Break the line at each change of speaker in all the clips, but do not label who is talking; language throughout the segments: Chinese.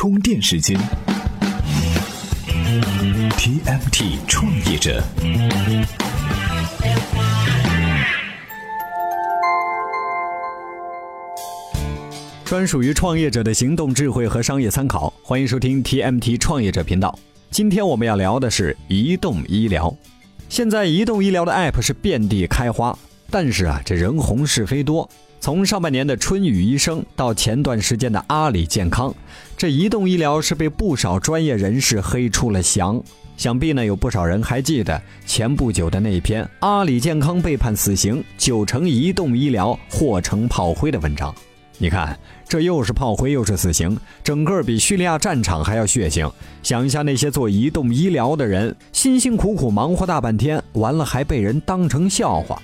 充电时间，TMT 创业者。
专属于创业者的行动智慧和商业参考，欢迎收听 TMT 创业者频道。今天我们要聊的是移动医疗。现在移动医疗的 App 是遍地开花，但是啊，这人红是非多。从上半年的春雨医生到前段时间的阿里健康，这移动医疗是被不少专业人士黑出了翔。想必呢，有不少人还记得前不久的那篇阿里健康被判死刑，九成移动医疗或成炮灰的文章。你看，这又是炮灰又是死刑，整个比叙利亚战场还要血腥。想一下那些做移动医疗的人，辛辛苦苦忙活大半天，完了还被人当成笑话。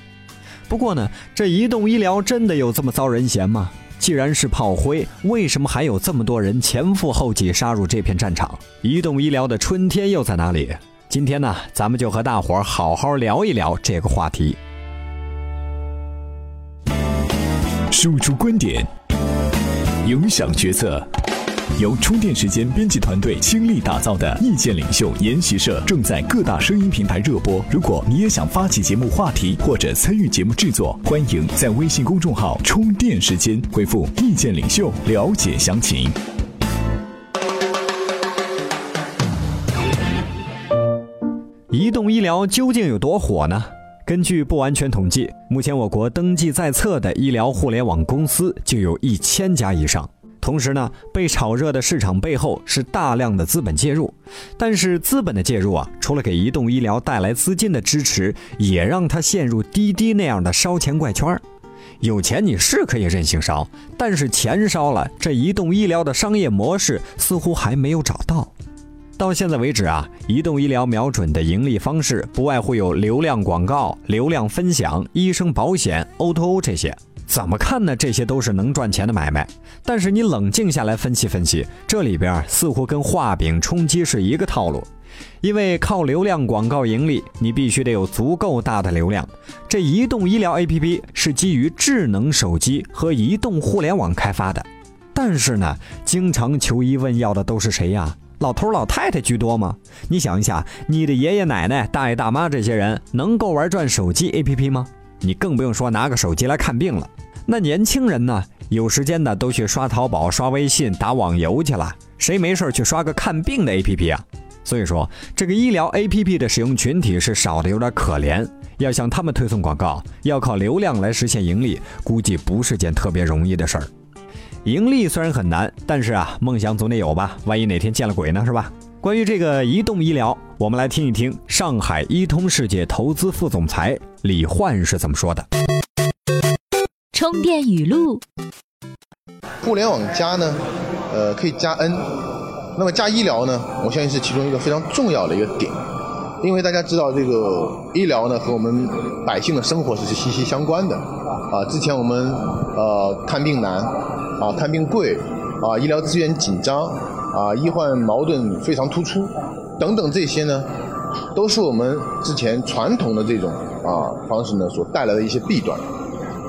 不过呢，这移动医疗真的有这么遭人嫌吗？既然是炮灰，为什么还有这么多人前赴后继杀入这片战场？移动医疗的春天又在哪里？今天呢，咱们就和大伙儿好好聊一聊这个话题。
输出观点。影响决策，由充电时间编辑团队倾力打造的意见领袖研习社正在各大声音平台热播。如果你也想发起节目话题或者参与节目制作，欢迎在微信公众号“充电时间”回复“意见领袖”了解详情。
移动医疗究竟有多火呢？根据不完全统计，目前我国登记在册的医疗互联网公司就有一千家以上。同时呢，被炒热的市场背后是大量的资本介入。但是资本的介入啊，除了给移动医疗带来资金的支持，也让它陷入滴滴那样的烧钱怪圈儿。有钱你是可以任性烧，但是钱烧了，这移动医疗的商业模式似乎还没有找到。到现在为止啊，移动医疗瞄准的盈利方式不外乎有流量广告、流量分享、医生保险、O2O 这些。怎么看呢？这些都是能赚钱的买卖。但是你冷静下来分析分析，这里边似乎跟画饼充饥是一个套路。因为靠流量广告盈利，你必须得有足够大的流量。这移动医疗 APP 是基于智能手机和移动互联网开发的，但是呢，经常求医问药的都是谁呀？老头老太太居多吗？你想一下，你的爷爷奶奶、大爷大妈这些人能够玩转手机 APP 吗？你更不用说拿个手机来看病了。那年轻人呢？有时间的都去刷淘宝、刷微信、打网游去了，谁没事去刷个看病的 APP 啊？所以说，这个医疗 APP 的使用群体是少的有点可怜。要向他们推送广告，要靠流量来实现盈利，估计不是件特别容易的事儿。盈利虽然很难，但是啊，梦想总得有吧？万一哪天见了鬼呢，是吧？关于这个移动医疗，我们来听一听上海一通世界投资副总裁李焕是怎么说的。
充电语录：
互联网加呢，呃，可以加 N，那么加医疗呢，我相信是其中一个非常重要的一个点，因为大家知道这个医疗呢和我们百姓的生活是息息相关的啊。之前我们呃看病难。啊，看病贵，啊，医疗资源紧张，啊，医患矛盾非常突出，等等这些呢，都是我们之前传统的这种啊方式呢所带来的一些弊端。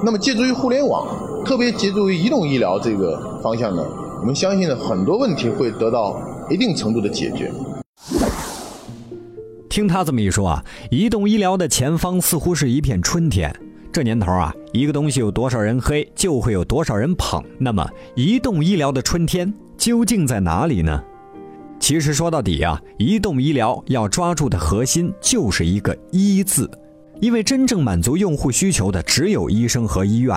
那么，借助于互联网，特别借助于移动医疗这个方向呢，我们相信呢很多问题会得到一定程度的解决。
听他这么一说啊，移动医疗的前方似乎是一片春天。这年头啊，一个东西有多少人黑，就会有多少人捧。那么，移动医疗的春天究竟在哪里呢？其实说到底啊，移动医疗要抓住的核心就是一个“医”字，因为真正满足用户需求的只有医生和医院。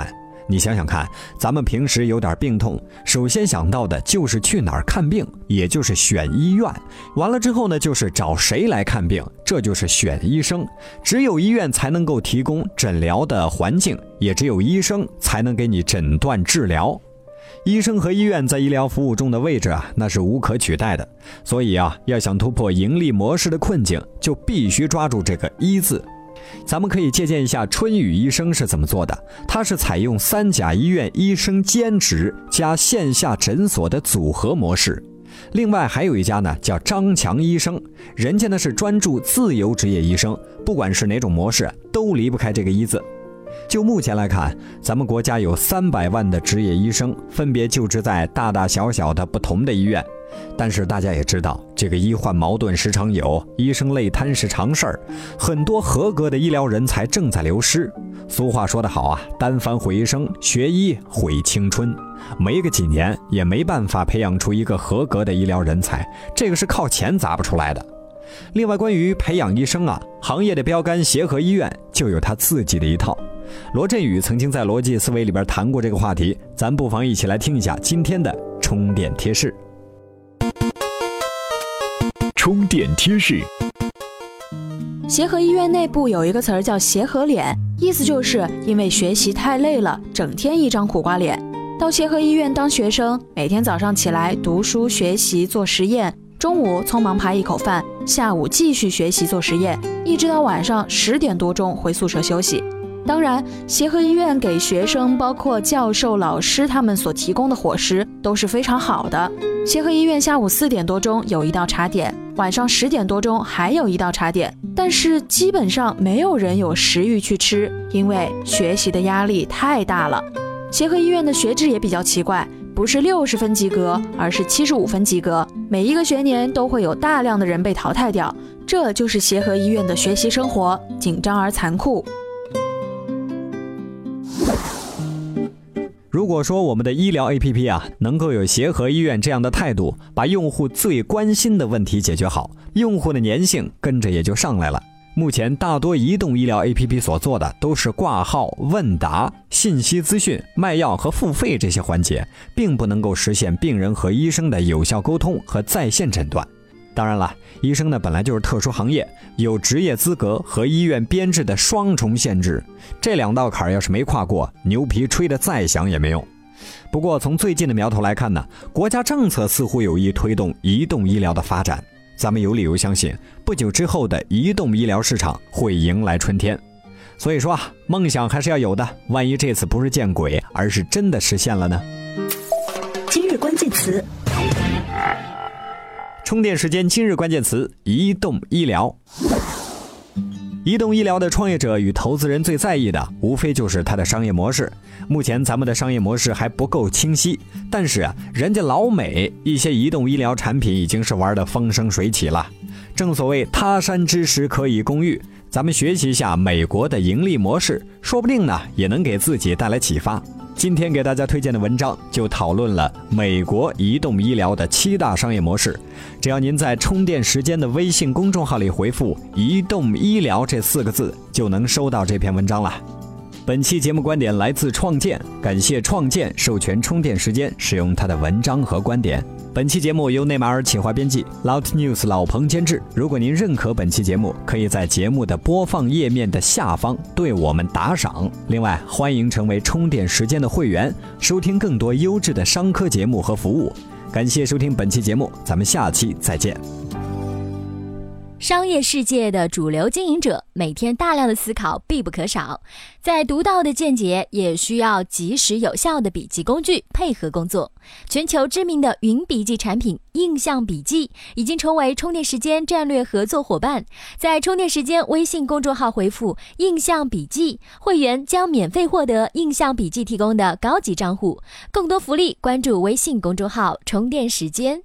你想想看，咱们平时有点病痛，首先想到的就是去哪儿看病，也就是选医院。完了之后呢，就是找谁来看病，这就是选医生。只有医院才能够提供诊疗的环境，也只有医生才能给你诊断治疗。医生和医院在医疗服务中的位置啊，那是无可取代的。所以啊，要想突破盈利模式的困境，就必须抓住这个“医”字。咱们可以借鉴一下春雨医生是怎么做的。他是采用三甲医院医生兼职加线下诊所的组合模式。另外还有一家呢，叫张强医生，人家呢是专注自由职业医生，不管是哪种模式，都离不开这个“医”字。就目前来看，咱们国家有三百万的执业医生，分别就职在大大小小的不同的医院。但是大家也知道，这个医患矛盾时常有，医生累瘫是常事儿，很多合格的医疗人才正在流失。俗话说得好啊，单反毁一生，学医毁青春，没个几年也没办法培养出一个合格的医疗人才，这个是靠钱砸不出来的。另外，关于培养医生啊，行业的标杆协和医院就有他自己的一套。罗振宇曾经在逻辑思维里边谈过这个话题，咱不妨一起来听一下今天的充电贴士。
充电贴士：
协和医院内部有一个词儿叫“协和脸”，意思就是因为学习太累了，整天一张苦瓜脸。到协和医院当学生，每天早上起来读书学习做实验，中午匆忙扒一口饭，下午继续学习做实验，一直到晚上十点多钟回宿舍休息。当然，协和医院给学生，包括教授、老师他们所提供的伙食都是非常好的。协和医院下午四点多钟有一道茶点，晚上十点多钟还有一道茶点，但是基本上没有人有食欲去吃，因为学习的压力太大了。协和医院的学制也比较奇怪，不是六十分及格，而是七十五分及格，每一个学年都会有大量的人被淘汰掉，这就是协和医院的学习生活，紧张而残酷。
如果说我们的医疗 APP 啊，能够有协和医院这样的态度，把用户最关心的问题解决好，用户的粘性跟着也就上来了。目前大多移动医疗 APP 所做的都是挂号、问答、信息资讯、卖药和付费这些环节，并不能够实现病人和医生的有效沟通和在线诊断。当然了，医生呢本来就是特殊行业，有职业资格和医院编制的双重限制，这两道坎儿要是没跨过，牛皮吹得再响也没用。不过从最近的苗头来看呢，国家政策似乎有意推动移动医疗的发展，咱们有理由相信，不久之后的移动医疗市场会迎来春天。所以说啊，梦想还是要有的，万一这次不是见鬼，而是真的实现了呢？
今日关键词。
充电时间，今日关键词：移动医疗。移动医疗的创业者与投资人最在意的，无非就是它的商业模式。目前咱们的商业模式还不够清晰，但是啊，人家老美一些移动医疗产品已经是玩的风生水起了。正所谓他山之石可以攻玉，咱们学习一下美国的盈利模式，说不定呢也能给自己带来启发。今天给大家推荐的文章就讨论了美国移动医疗的七大商业模式。只要您在充电时间的微信公众号里回复“移动医疗”这四个字，就能收到这篇文章了。本期节目观点来自创建，感谢创建授权充电时间使用他的文章和观点。本期节目由内马尔企划编辑，Loud News 老彭监制。如果您认可本期节目，可以在节目的播放页面的下方对我们打赏。另外，欢迎成为充电时间的会员，收听更多优质的商科节目和服务。感谢收听本期节目，咱们下期再见。
商业世界的主流经营者每天大量的思考必不可少，在独到的见解也需要及时有效的笔记工具配合工作。全球知名的云笔记产品印象笔记已经成为充电时间战略合作伙伴。在充电时间微信公众号回复“印象笔记”，会员将免费获得印象笔记提供的高级账户。更多福利，关注微信公众号“充电时间”。